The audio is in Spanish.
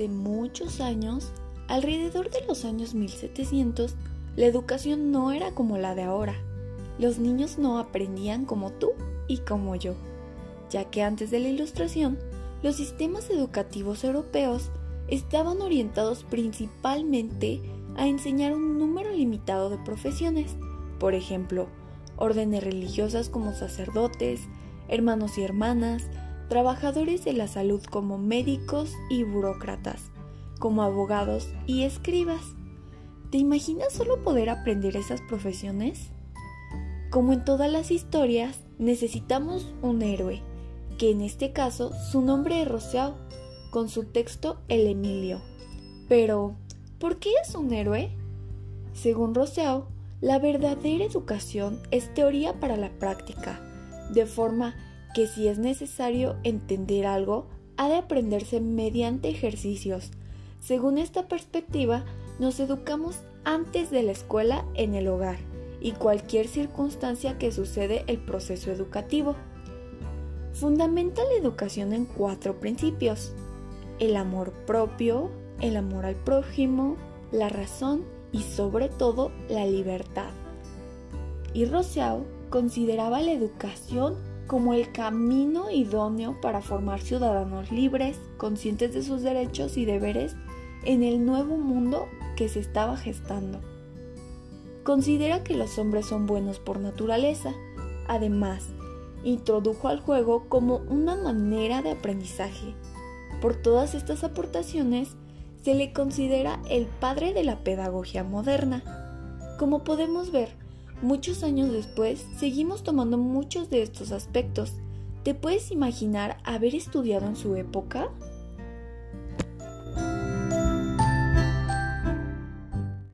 Hace muchos años, alrededor de los años 1700, la educación no era como la de ahora. Los niños no aprendían como tú y como yo, ya que antes de la Ilustración, los sistemas educativos europeos estaban orientados principalmente a enseñar un número limitado de profesiones, por ejemplo, órdenes religiosas como sacerdotes, hermanos y hermanas, trabajadores de la salud como médicos y burócratas, como abogados y escribas. ¿Te imaginas solo poder aprender esas profesiones? Como en todas las historias, necesitamos un héroe, que en este caso su nombre es Rousseau, con su texto El Emilio. Pero, ¿por qué es un héroe? Según Rousseau, la verdadera educación es teoría para la práctica, de forma que si es necesario entender algo, ha de aprenderse mediante ejercicios. Según esta perspectiva, nos educamos antes de la escuela en el hogar y cualquier circunstancia que sucede el proceso educativo. Fundamenta la educación en cuatro principios. El amor propio, el amor al prójimo, la razón y sobre todo la libertad. Y Rousseau consideraba la educación como el camino idóneo para formar ciudadanos libres, conscientes de sus derechos y deberes en el nuevo mundo que se estaba gestando. Considera que los hombres son buenos por naturaleza. Además, introdujo al juego como una manera de aprendizaje. Por todas estas aportaciones, se le considera el padre de la pedagogía moderna. Como podemos ver, muchos años después seguimos tomando muchos de estos aspectos. ¿Te puedes imaginar haber estudiado en su época?